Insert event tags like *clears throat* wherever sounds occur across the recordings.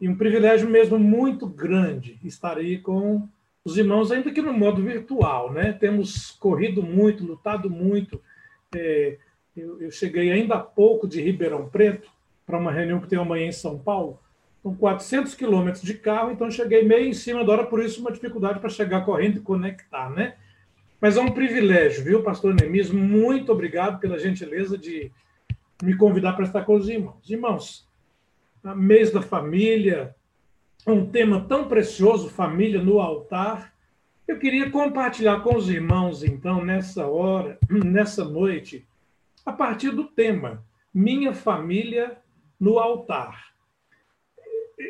e um privilégio mesmo muito grande estar aí com os irmãos, ainda que no modo virtual, né? Temos corrido muito, lutado muito. É, eu, eu, cheguei ainda há pouco de Ribeirão Preto para uma reunião que tem amanhã em São Paulo. São 400 quilômetros de carro, então cheguei meio em cima da hora, por isso uma dificuldade para chegar correndo e conectar, né? Mas é um privilégio, viu, pastor Nemis? Muito obrigado pela gentileza de me convidar para estar com os irmãos. Irmãos, mês da família, um tema tão precioso, família no altar. Eu queria compartilhar com os irmãos, então, nessa hora, *clears throat* nessa noite, a partir do tema Minha Família no Altar.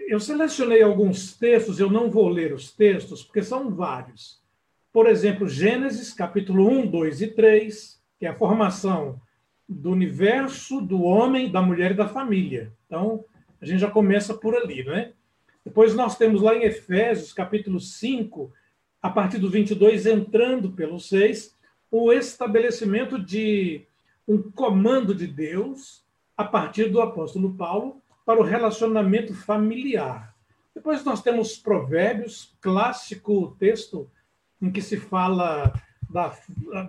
Eu selecionei alguns textos, eu não vou ler os textos, porque são vários. Por exemplo, Gênesis, capítulo 1, 2 e 3, que é a formação do universo, do homem, da mulher e da família. Então, a gente já começa por ali, né? Depois nós temos lá em Efésios, capítulo 5, a partir do 22, entrando pelo 6, o estabelecimento de um comando de Deus a partir do apóstolo Paulo para o relacionamento familiar. Depois nós temos Provérbios, clássico texto em que se fala da,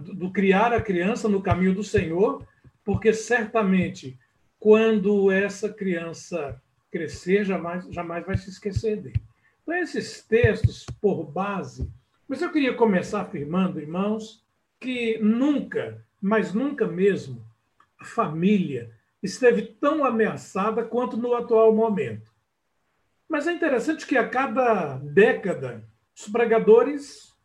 do criar a criança no caminho do Senhor, porque certamente quando essa criança crescer, jamais, jamais vai se esquecer dele. Então, esses textos, por base, mas eu queria começar afirmando, irmãos, que nunca, mas nunca mesmo, a família esteve tão ameaçada quanto no atual momento. Mas é interessante que a cada década, os pregadores,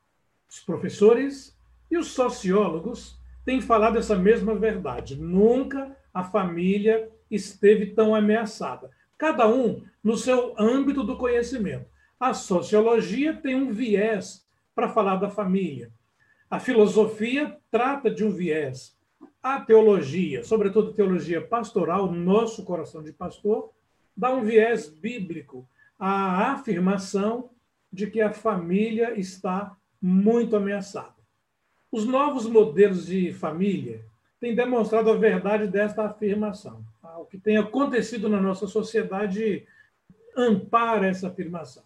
os professores e os sociólogos têm falado essa mesma verdade. Nunca a família esteve tão ameaçada cada um no seu âmbito do conhecimento. A sociologia tem um viés para falar da família. A filosofia trata de um viés. A teologia, sobretudo teologia pastoral, nosso coração de pastor, dá um viés bíblico à afirmação de que a família está muito ameaçada. Os novos modelos de família têm demonstrado a verdade desta afirmação o que tem acontecido na nossa sociedade ampara essa afirmação.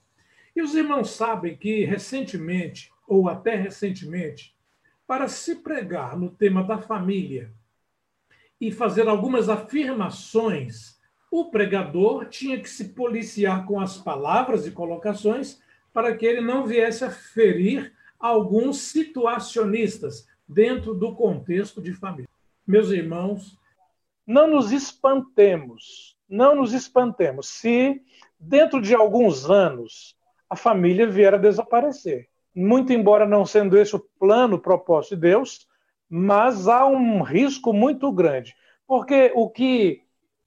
E os irmãos sabem que recentemente, ou até recentemente, para se pregar no tema da família e fazer algumas afirmações, o pregador tinha que se policiar com as palavras e colocações para que ele não viesse a ferir alguns situacionistas dentro do contexto de família. Meus irmãos, não nos espantemos, não nos espantemos. Se dentro de alguns anos a família vier a desaparecer. Muito embora não sendo esse o plano o propósito de Deus, mas há um risco muito grande, porque o que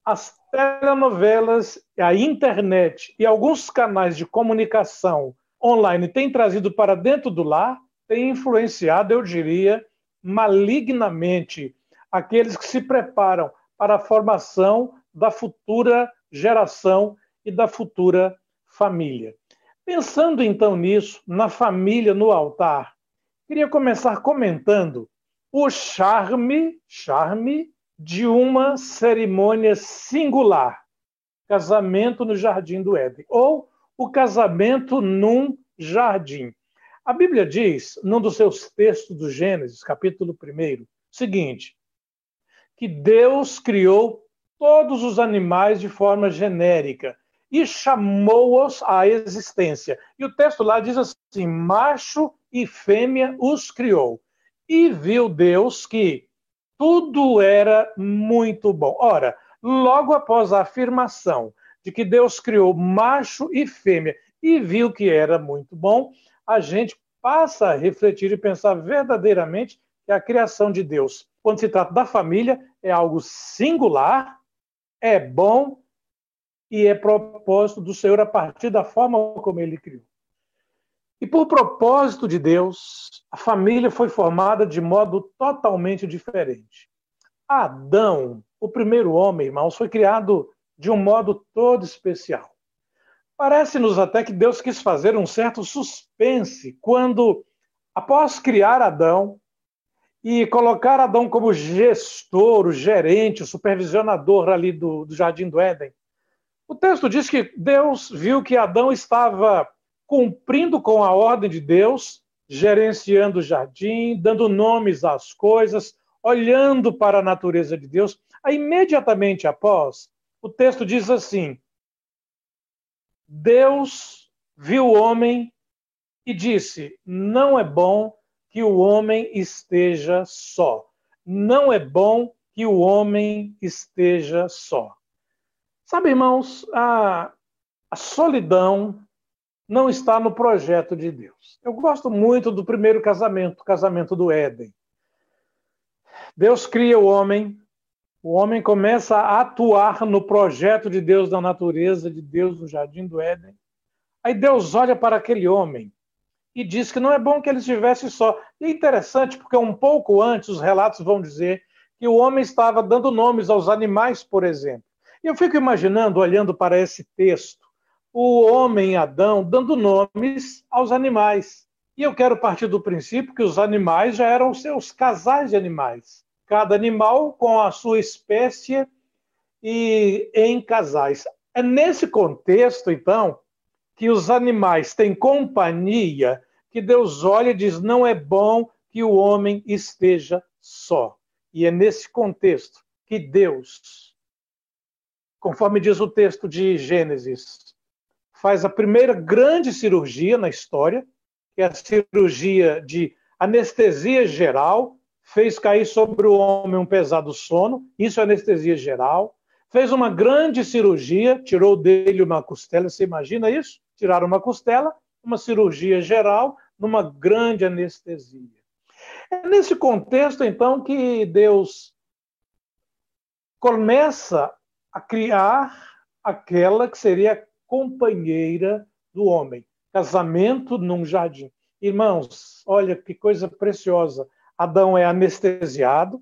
as telenovelas, a internet e alguns canais de comunicação online têm trazido para dentro do lar tem influenciado, eu diria, malignamente aqueles que se preparam para a formação da futura geração e da futura família. Pensando então nisso, na família no altar, queria começar comentando o charme, charme de uma cerimônia singular, casamento no jardim do Éden, ou o casamento num jardim. A Bíblia diz, num dos seus textos do Gênesis, capítulo 1, o seguinte: que Deus criou todos os animais de forma genérica e chamou-os à existência. E o texto lá diz assim: macho e fêmea os criou. E viu Deus que tudo era muito bom. Ora, logo após a afirmação de que Deus criou macho e fêmea e viu que era muito bom, a gente passa a refletir e pensar verdadeiramente que a criação de Deus quando se trata da família, é algo singular, é bom e é propósito do Senhor a partir da forma como ele criou. E por propósito de Deus, a família foi formada de modo totalmente diferente. Adão, o primeiro homem, irmãos, foi criado de um modo todo especial. Parece-nos até que Deus quis fazer um certo suspense quando, após criar Adão, e colocar Adão como gestor, o gerente, o supervisionador ali do, do Jardim do Éden, O texto diz que Deus viu que Adão estava cumprindo com a ordem de Deus, gerenciando o jardim, dando nomes às coisas, olhando para a natureza de Deus. Aí, imediatamente após, o texto diz assim: Deus viu o homem e disse: Não é bom que o homem esteja só. Não é bom que o homem esteja só. Sabe, irmãos, a, a solidão não está no projeto de Deus. Eu gosto muito do primeiro casamento, o casamento do Éden. Deus cria o homem, o homem começa a atuar no projeto de Deus da natureza, de Deus no jardim do Éden. Aí Deus olha para aquele homem e diz que não é bom que ele estivesse só. E é interessante porque um pouco antes os relatos vão dizer que o homem estava dando nomes aos animais, por exemplo. E eu fico imaginando, olhando para esse texto, o homem Adão dando nomes aos animais. E eu quero partir do princípio que os animais já eram seus casais de animais. Cada animal com a sua espécie e em casais. É nesse contexto, então, que os animais têm companhia que Deus olha e diz: não é bom que o homem esteja só. E é nesse contexto que Deus, conforme diz o texto de Gênesis, faz a primeira grande cirurgia na história, que é a cirurgia de anestesia geral, fez cair sobre o homem um pesado sono, isso é anestesia geral. Fez uma grande cirurgia, tirou dele uma costela, você imagina isso? Tiraram uma costela, uma cirurgia geral, numa grande anestesia. É nesse contexto, então, que Deus começa a criar aquela que seria companheira do homem. Casamento num jardim. Irmãos, olha que coisa preciosa. Adão é anestesiado,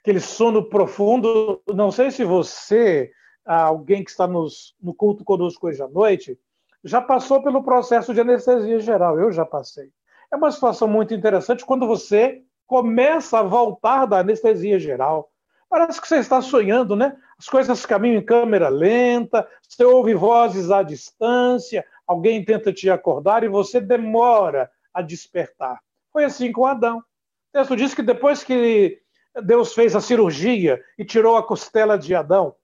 aquele sono profundo. Não sei se você, alguém que está nos, no culto conosco hoje à noite, já passou pelo processo de anestesia geral. Eu já passei. É uma situação muito interessante quando você começa a voltar da anestesia geral. Parece que você está sonhando, né? As coisas caminham em câmera lenta, você ouve vozes à distância, alguém tenta te acordar e você demora a despertar. Foi assim com Adão. O texto diz que depois que Deus fez a cirurgia e tirou a costela de Adão,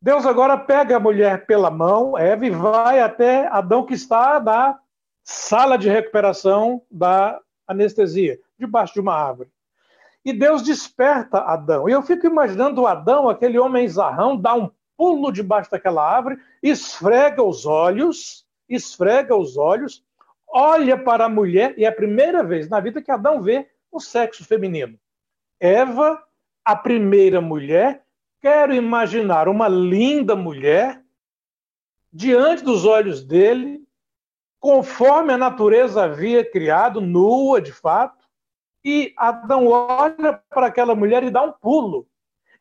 Deus agora pega a mulher pela mão, Eva, e vai até Adão que está na sala de recuperação da anestesia, debaixo de uma árvore. E Deus desperta Adão. E eu fico imaginando Adão, aquele homem zarrão, dá um pulo debaixo daquela árvore, esfrega os olhos, esfrega os olhos, olha para a mulher, e é a primeira vez na vida que Adão vê o sexo feminino. Eva, a primeira mulher, Quero imaginar uma linda mulher diante dos olhos dele, conforme a natureza havia criado, nua de fato, e Adão olha para aquela mulher e dá um pulo.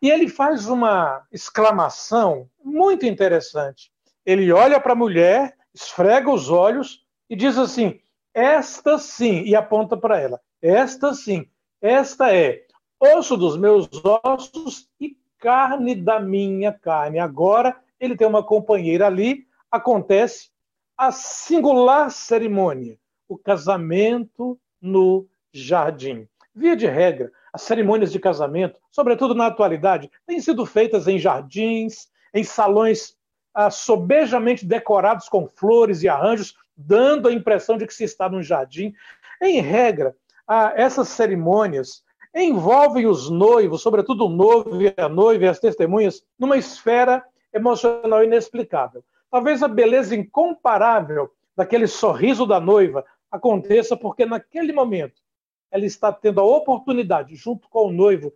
E ele faz uma exclamação muito interessante. Ele olha para a mulher, esfrega os olhos e diz assim: Esta sim, e aponta para ela: Esta sim, esta é osso dos meus ossos e carne da minha carne. Agora ele tem uma companheira ali, acontece a singular cerimônia, o casamento no jardim. Via de regra, as cerimônias de casamento, sobretudo na atualidade, têm sido feitas em jardins, em salões ah, sobejamente decorados com flores e arranjos, dando a impressão de que se está num jardim. Em regra, ah, essas cerimônias envolvem os noivos, sobretudo o noivo e a noiva e as testemunhas, numa esfera emocional inexplicável. Talvez a beleza incomparável daquele sorriso da noiva aconteça porque naquele momento ela está tendo a oportunidade, junto com o noivo,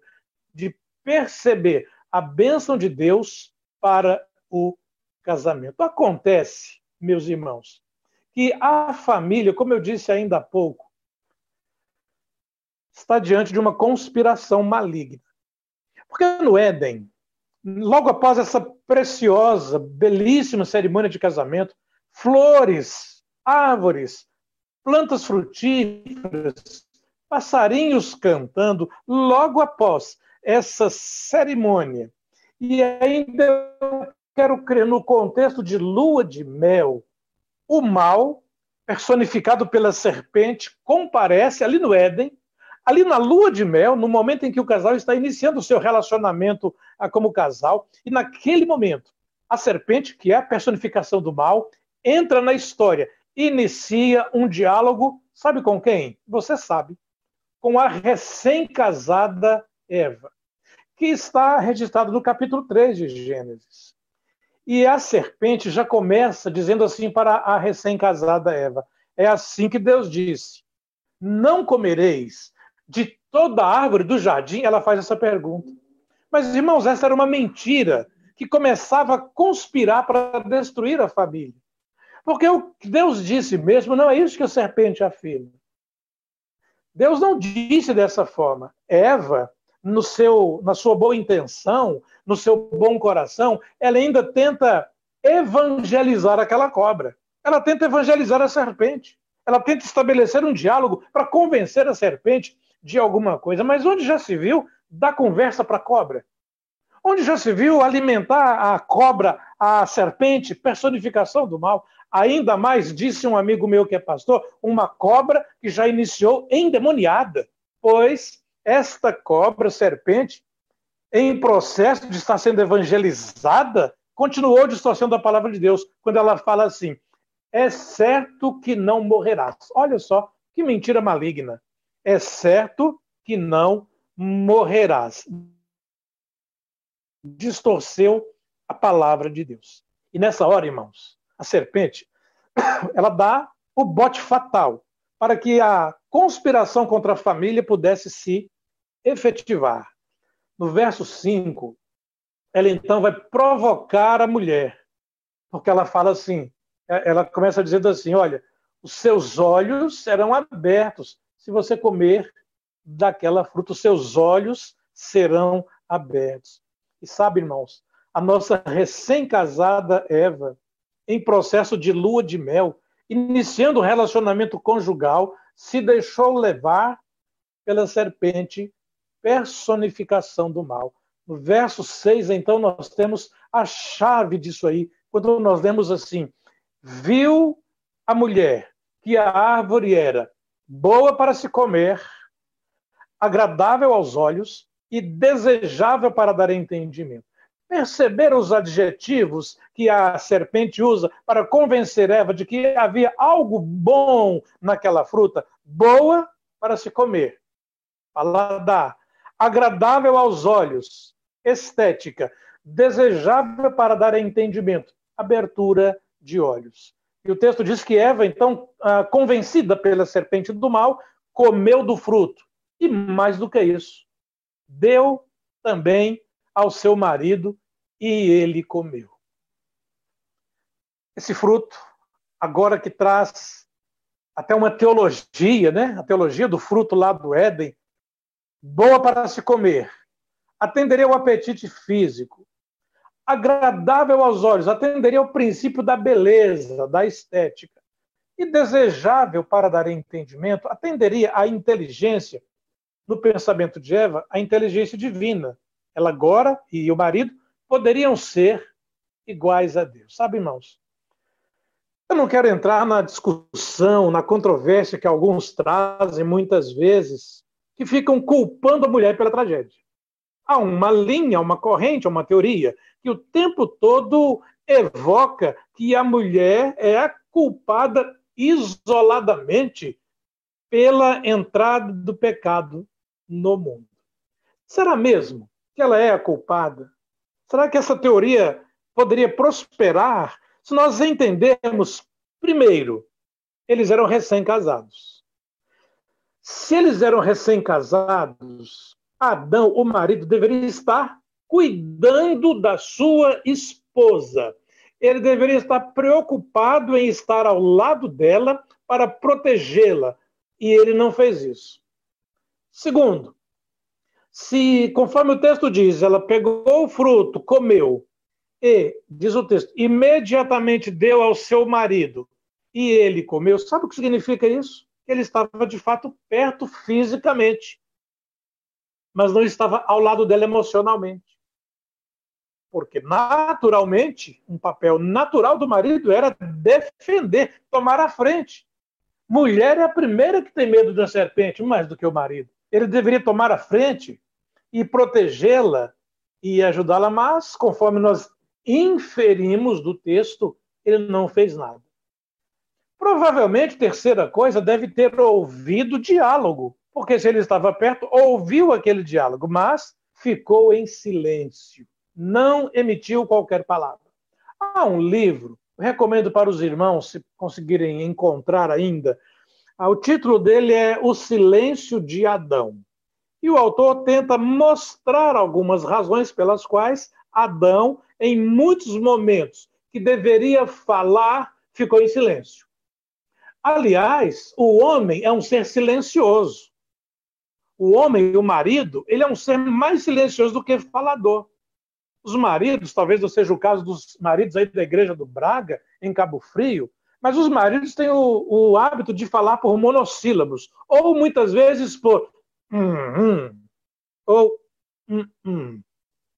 de perceber a bênção de Deus para o casamento. Acontece, meus irmãos, que a família, como eu disse ainda há pouco, está diante de uma conspiração maligna. Porque no Éden, logo após essa preciosa, belíssima cerimônia de casamento, flores, árvores, plantas frutíferas, passarinhos cantando, logo após essa cerimônia. E ainda quero crer no contexto de lua de mel, o mal, personificado pela serpente, comparece ali no Éden, ali na lua de mel, no momento em que o casal está iniciando o seu relacionamento ah, como casal, e naquele momento, a serpente, que é a personificação do mal, entra na história, inicia um diálogo, sabe com quem? Você sabe, com a recém-casada Eva, que está registrado no capítulo 3 de Gênesis. E a serpente já começa dizendo assim para a recém-casada Eva: É assim que Deus disse: Não comereis de toda árvore do jardim? Ela faz essa pergunta. Mas, irmãos, essa era uma mentira que começava a conspirar para destruir a família. Porque o que Deus disse mesmo não é isso que a serpente afirma. Deus não disse dessa forma. Eva no seu, na sua boa intenção, no seu bom coração, ela ainda tenta evangelizar aquela cobra. Ela tenta evangelizar a serpente. Ela tenta estabelecer um diálogo para convencer a serpente de alguma coisa. Mas onde já se viu dar conversa para cobra? Onde já se viu alimentar a cobra, a serpente, personificação do mal? Ainda mais, disse um amigo meu que é pastor, uma cobra que já iniciou endemoniada, pois esta cobra, serpente, em processo de estar sendo evangelizada, continuou distorcendo a palavra de Deus quando ela fala assim: é certo que não morrerás. Olha só que mentira maligna. É certo que não morrerás. Distorceu a palavra de Deus. E nessa hora, irmãos, a serpente, *coughs* ela dá o bote fatal para que a conspiração contra a família pudesse se efetivar. No verso 5, ela então vai provocar a mulher, porque ela fala assim, é, ela começa dizendo assim, olha, os seus olhos serão abertos se você comer daquela fruta, os seus olhos serão abertos. E sabe, irmãos, a nossa recém-casada Eva, em processo de lua de mel, iniciando o relacionamento conjugal, se deixou levar pela serpente, personificação do mal. No verso 6, então, nós temos a chave disso aí, quando nós lemos assim: Viu a mulher que a árvore era boa para se comer, agradável aos olhos e desejável para dar entendimento. Perceberam os adjetivos que a serpente usa para convencer Eva de que havia algo bom naquela fruta? Boa para se comer, paladar, agradável aos olhos, estética, desejável para dar entendimento, abertura de olhos. E o texto diz que Eva, então, ah, convencida pela serpente do mal, comeu do fruto. E mais do que isso, deu também ao seu marido e ele comeu. Esse fruto, agora que traz até uma teologia, né? A teologia do fruto lá do Éden, boa para se comer, atenderia ao apetite físico, agradável aos olhos, atenderia ao princípio da beleza, da estética, e desejável para dar entendimento, atenderia à inteligência, no pensamento de Eva, a inteligência divina. Ela agora e o marido poderiam ser iguais a Deus. Sabe, irmãos? Eu não quero entrar na discussão, na controvérsia que alguns trazem muitas vezes, que ficam culpando a mulher pela tragédia. Há uma linha, uma corrente, uma teoria que o tempo todo evoca que a mulher é a culpada isoladamente pela entrada do pecado no mundo. Será mesmo que ela é a culpada? Será que essa teoria poderia prosperar se nós entendermos, primeiro, eles eram recém-casados. Se eles eram recém-casados, Adão, o marido, deveria estar cuidando da sua esposa. Ele deveria estar preocupado em estar ao lado dela para protegê-la. E ele não fez isso. Segundo, se, conforme o texto diz, ela pegou o fruto, comeu, e, diz o texto, imediatamente deu ao seu marido, e ele comeu, sabe o que significa isso? Ele estava de fato perto fisicamente, mas não estava ao lado dela emocionalmente. Porque naturalmente, um papel natural do marido era defender, tomar a frente. Mulher é a primeira que tem medo da serpente, mais do que o marido. Ele deveria tomar a frente e protegê-la e ajudá-la, mas, conforme nós inferimos do texto, ele não fez nada. Provavelmente, terceira coisa, deve ter ouvido diálogo, porque se ele estava perto, ouviu aquele diálogo, mas ficou em silêncio, não emitiu qualquer palavra. Há um livro, recomendo para os irmãos, se conseguirem encontrar ainda, ah, o título dele é O Silêncio de Adão. E o autor tenta mostrar algumas razões pelas quais Adão, em muitos momentos que deveria falar, ficou em silêncio. Aliás, o homem é um ser silencioso. O homem, o marido, ele é um ser mais silencioso do que falador. Os maridos, talvez não seja o caso dos maridos aí da igreja do Braga, em Cabo Frio, mas os maridos têm o, o hábito de falar por monossílabos, ou muitas vezes por hum, hum, ou hum, hum.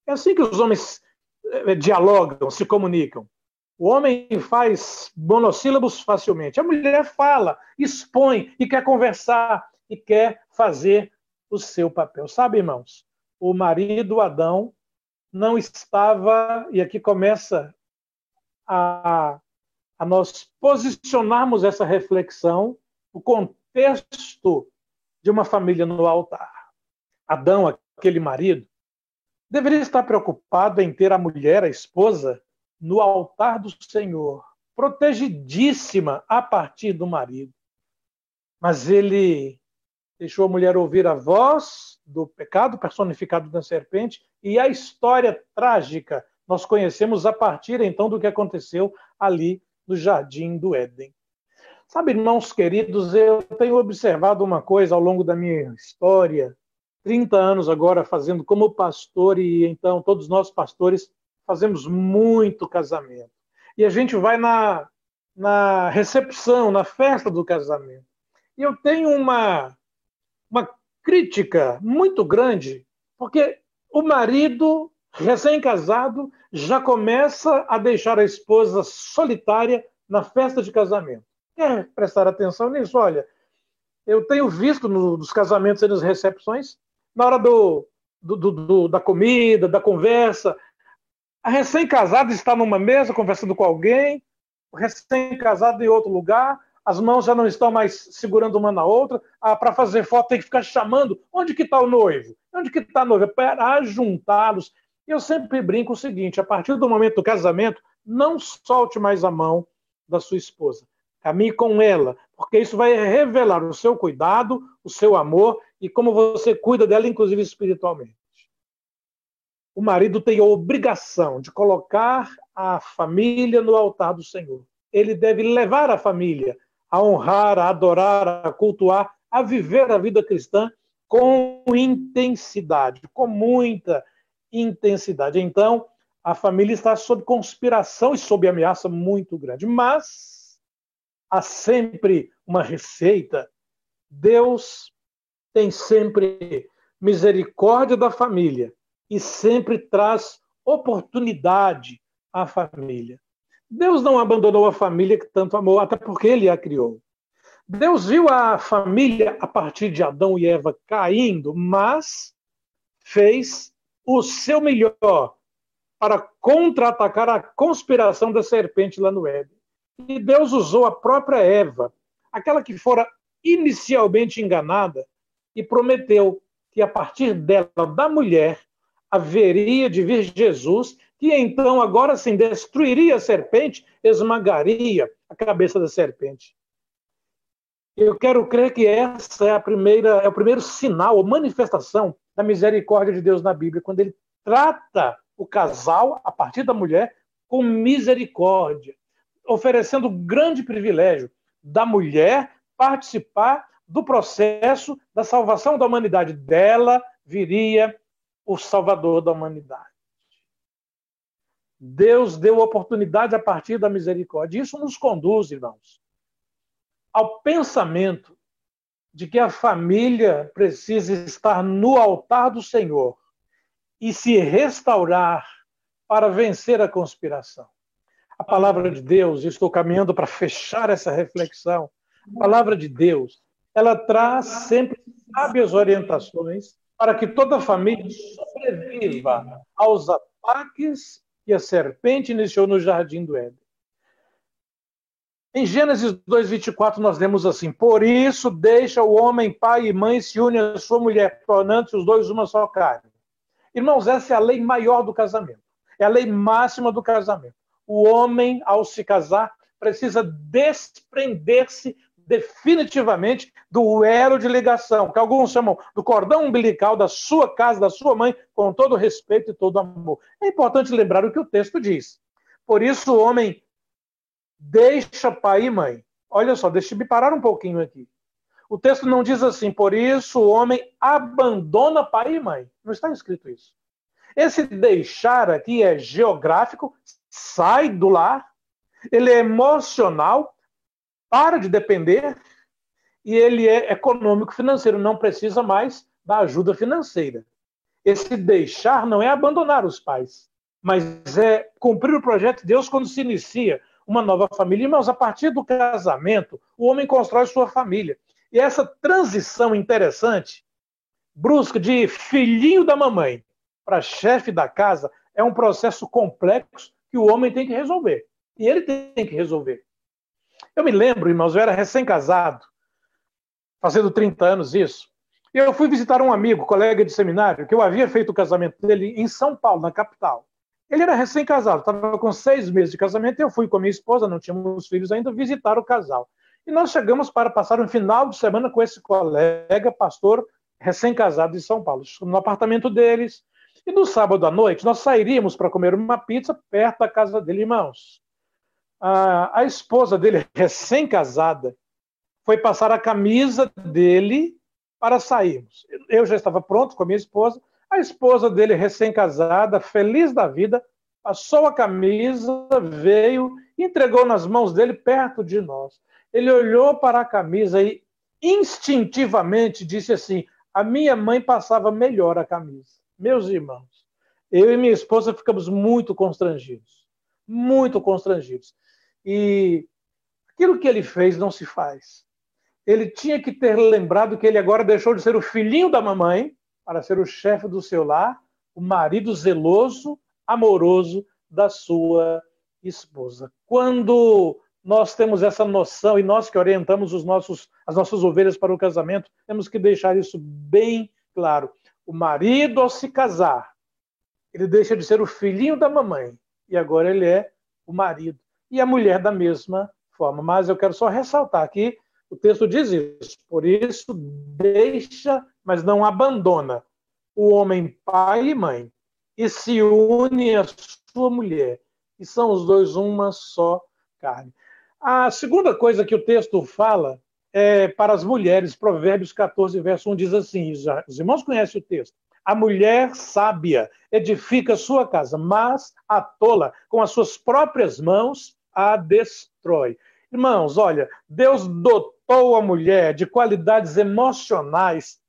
É assim que os homens eh, dialogam, se comunicam. O homem faz monossílabos facilmente. A mulher fala, expõe e quer conversar e quer fazer o seu papel. Sabe, irmãos? O marido Adão não estava, e aqui começa a, a nós posicionarmos essa reflexão, o contexto de uma família no altar. Adão, aquele marido, deveria estar preocupado em ter a mulher, a esposa, no altar do Senhor, protegidíssima a partir do marido. Mas ele deixou a mulher ouvir a voz do pecado personificado na serpente e a história trágica nós conhecemos a partir então do que aconteceu ali no jardim do Éden. Sabe, irmãos queridos, eu tenho observado uma coisa ao longo da minha história, 30 anos agora fazendo como pastor e então todos nós pastores fazemos muito casamento. E a gente vai na, na recepção, na festa do casamento. E eu tenho uma, uma crítica muito grande, porque o marido, recém-casado, já começa a deixar a esposa solitária na festa de casamento. Quer prestar atenção nisso? Olha, eu tenho visto nos casamentos e nas recepções, na hora do, do, do, da comida, da conversa, a recém-casada está numa mesa conversando com alguém, o recém-casado em outro lugar, as mãos já não estão mais segurando uma na outra. Ah, para fazer foto tem que ficar chamando. Onde que está o noivo? Onde que está a noiva? Para juntá-los. Eu sempre brinco o seguinte: a partir do momento do casamento, não solte mais a mão da sua esposa. Caminhe com ela, porque isso vai revelar o seu cuidado, o seu amor e como você cuida dela, inclusive espiritualmente o marido tem a obrigação de colocar a família no altar do Senhor. Ele deve levar a família a honrar, a adorar, a cultuar, a viver a vida cristã com intensidade, com muita intensidade. Então, a família está sob conspiração e sob ameaça muito grande. Mas há sempre uma receita. Deus tem sempre misericórdia da família e sempre traz oportunidade à família. Deus não abandonou a família que tanto amou, até porque ele a criou. Deus viu a família a partir de Adão e Eva caindo, mas fez o seu melhor para contra-atacar a conspiração da serpente lá no Éden. E Deus usou a própria Eva, aquela que fora inicialmente enganada, e prometeu que a partir dela, da mulher, haveria de vir Jesus, que então agora sim destruiria a serpente, esmagaria a cabeça da serpente. Eu quero crer que essa é a primeira, é o primeiro sinal, ou manifestação da misericórdia de Deus na Bíblia, quando ele trata o casal, a partir da mulher, com misericórdia, oferecendo o grande privilégio da mulher participar do processo da salvação da humanidade. Dela viria o Salvador da humanidade. Deus deu oportunidade a partir da misericórdia. Isso nos conduz, irmãos, ao pensamento de que a família precisa estar no altar do Senhor e se restaurar para vencer a conspiração. A palavra de Deus, estou caminhando para fechar essa reflexão. A palavra de Deus, ela traz sempre sábias orientações para que toda a família sobreviva aos ataques que a serpente iniciou no jardim do Éden. Em Gênesis 2:24 nós lemos assim: Por isso deixa o homem pai e mãe se une à sua mulher, tornando-se os dois uma só carne. Irmãos, essa é a lei maior do casamento. É a lei máxima do casamento. O homem, ao se casar, precisa desprender-se definitivamente do elo de ligação, que alguns chamam do cordão umbilical da sua casa, da sua mãe, com todo respeito e todo amor. É importante lembrar o que o texto diz. Por isso, o homem deixa pai e mãe. Olha só, deixa eu parar um pouquinho aqui. O texto não diz assim, por isso o homem abandona pai e mãe. Não está escrito isso. Esse deixar aqui é geográfico, sai do lar, ele é emocional, para de depender, e ele é econômico-financeiro, não precisa mais da ajuda financeira. Esse deixar não é abandonar os pais, mas é cumprir o projeto de Deus quando se inicia uma nova família. Irmãos, a partir do casamento, o homem constrói sua família. E essa transição interessante, brusca, de filhinho da mamãe para chefe da casa, é um processo complexo que o homem tem que resolver. E ele tem que resolver. Eu me lembro, irmãos, eu era recém-casado, fazendo 30 anos isso. E eu fui visitar um amigo, colega de seminário, que eu havia feito o casamento dele em São Paulo, na capital. Ele era recém-casado, estava com seis meses de casamento, e eu fui com a minha esposa, não tínhamos filhos ainda, visitar o casal. E nós chegamos para passar um final de semana com esse colega, pastor, recém-casado de São Paulo, no apartamento deles. E no sábado à noite, nós sairíamos para comer uma pizza perto da casa dele, irmãos. A, a esposa dele, *laughs* recém-casada, foi passar a camisa dele para sairmos. Eu já estava pronto com a minha esposa, a esposa dele, recém-casada, feliz da vida, passou a camisa, veio, entregou nas mãos dele perto de nós. Ele olhou para a camisa e instintivamente disse assim: A minha mãe passava melhor a camisa. Meus irmãos, eu e minha esposa ficamos muito constrangidos. Muito constrangidos. E aquilo que ele fez não se faz. Ele tinha que ter lembrado que ele agora deixou de ser o filhinho da mamãe para ser o chefe do seu lar, o marido zeloso, amoroso da sua esposa. Quando nós temos essa noção e nós que orientamos os nossos, as nossas ovelhas para o casamento, temos que deixar isso bem claro. O marido, ao se casar, ele deixa de ser o filhinho da mamãe e agora ele é o marido. E a mulher da mesma forma. Mas eu quero só ressaltar aqui o texto diz isso. Por isso, deixa, mas não abandona o homem pai e mãe e se une à sua mulher. E são os dois uma só carne. A segunda coisa que o texto fala é para as mulheres. Provérbios 14, verso 1 diz assim: os irmãos conhecem o texto. A mulher sábia edifica sua casa, mas a tola, com as suas próprias mãos, a destrói. Irmãos, olha, Deus dotou a mulher de qualidades emocionais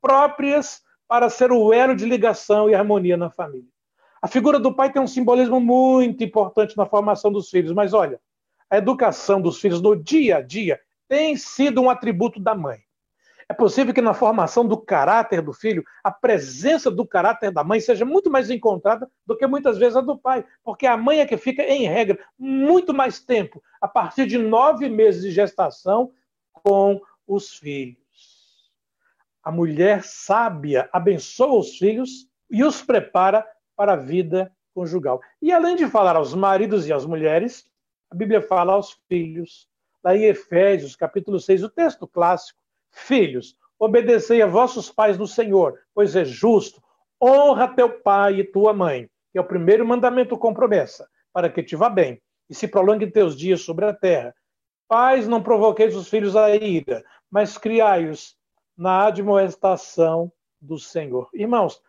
próprias para ser o elo de ligação e harmonia na família. A figura do pai tem um simbolismo muito importante na formação dos filhos, mas olha, a educação dos filhos no dia a dia tem sido um atributo da mãe. É possível que na formação do caráter do filho, a presença do caráter da mãe seja muito mais encontrada do que muitas vezes a do pai, porque a mãe é que fica, em regra, muito mais tempo, a partir de nove meses de gestação, com os filhos. A mulher sábia abençoa os filhos e os prepara para a vida conjugal. E além de falar aos maridos e às mulheres, a Bíblia fala aos filhos. Lá em Efésios, capítulo 6, o texto clássico, Filhos, obedecei a vossos pais no Senhor, pois é justo. Honra teu pai e tua mãe, que é o primeiro mandamento com promessa, para que te vá bem e se prolongue teus dias sobre a terra. Pais, não provoqueis os filhos à ira, mas criai-os na admoestação do Senhor. Irmãos,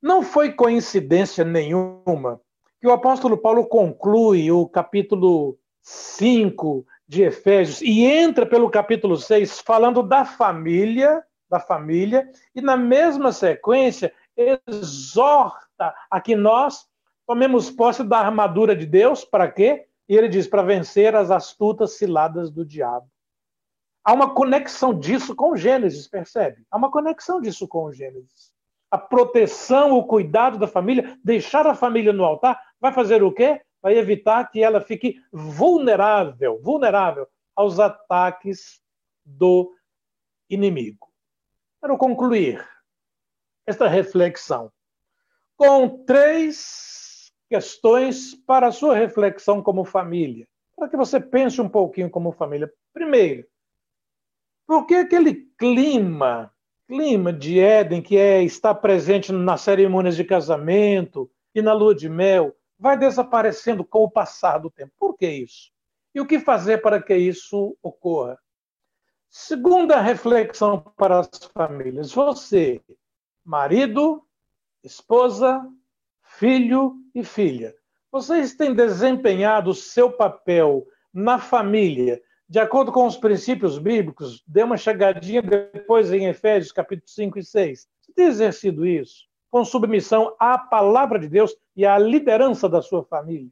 não foi coincidência nenhuma que o apóstolo Paulo conclui o capítulo 5 de Efésios e entra pelo capítulo 6 falando da família, da família, e na mesma sequência exorta a que nós tomemos posse da armadura de Deus, para quê? E ele diz: para vencer as astutas ciladas do diabo. Há uma conexão disso com Gênesis, percebe? Há uma conexão disso com Gênesis. A proteção, o cuidado da família, deixar a família no altar, vai fazer o quê? Vai evitar que ela fique vulnerável, vulnerável aos ataques do inimigo. Quero concluir esta reflexão com três questões para a sua reflexão como família, para que você pense um pouquinho como família. Primeiro, porque aquele clima, clima de Éden que é está presente nas cerimônias de casamento e na lua de mel, vai desaparecendo com o passar do tempo. Por que isso? E o que fazer para que isso ocorra? Segunda reflexão para as famílias. Você, marido, esposa, filho e filha, vocês têm desempenhado o seu papel na família de acordo com os princípios bíblicos, dê uma chegadinha depois em Efésios capítulo 5 e 6. Você tem exercido isso com submissão à palavra de Deus e à liderança da sua família?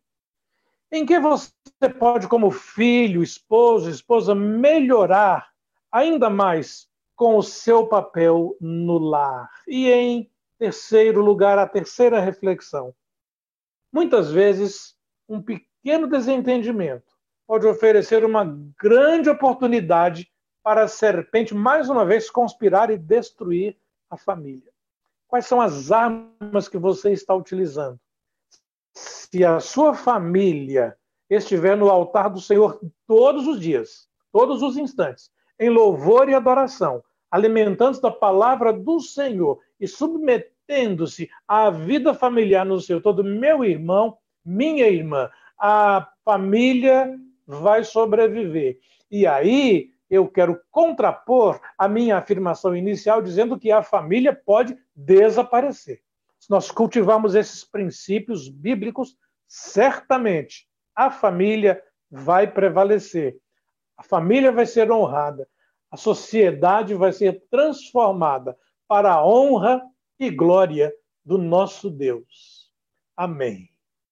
Em que você pode, como filho, esposo, esposa, melhorar ainda mais com o seu papel no lar? E em terceiro lugar, a terceira reflexão. Muitas vezes, um pequeno desentendimento pode oferecer uma grande oportunidade para a serpente, mais uma vez, conspirar e destruir a família. Quais são as armas que você está utilizando? Se a sua família estiver no altar do Senhor todos os dias, todos os instantes, em louvor e adoração, alimentando-se da palavra do Senhor e submetendo-se à vida familiar no seu todo, meu irmão, minha irmã, a família vai sobreviver. E aí eu quero contrapor a minha afirmação inicial dizendo que a família pode desaparecer. Se nós cultivarmos esses princípios bíblicos, certamente a família vai prevalecer. A família vai ser honrada, a sociedade vai ser transformada para a honra e glória do nosso Deus. Amém.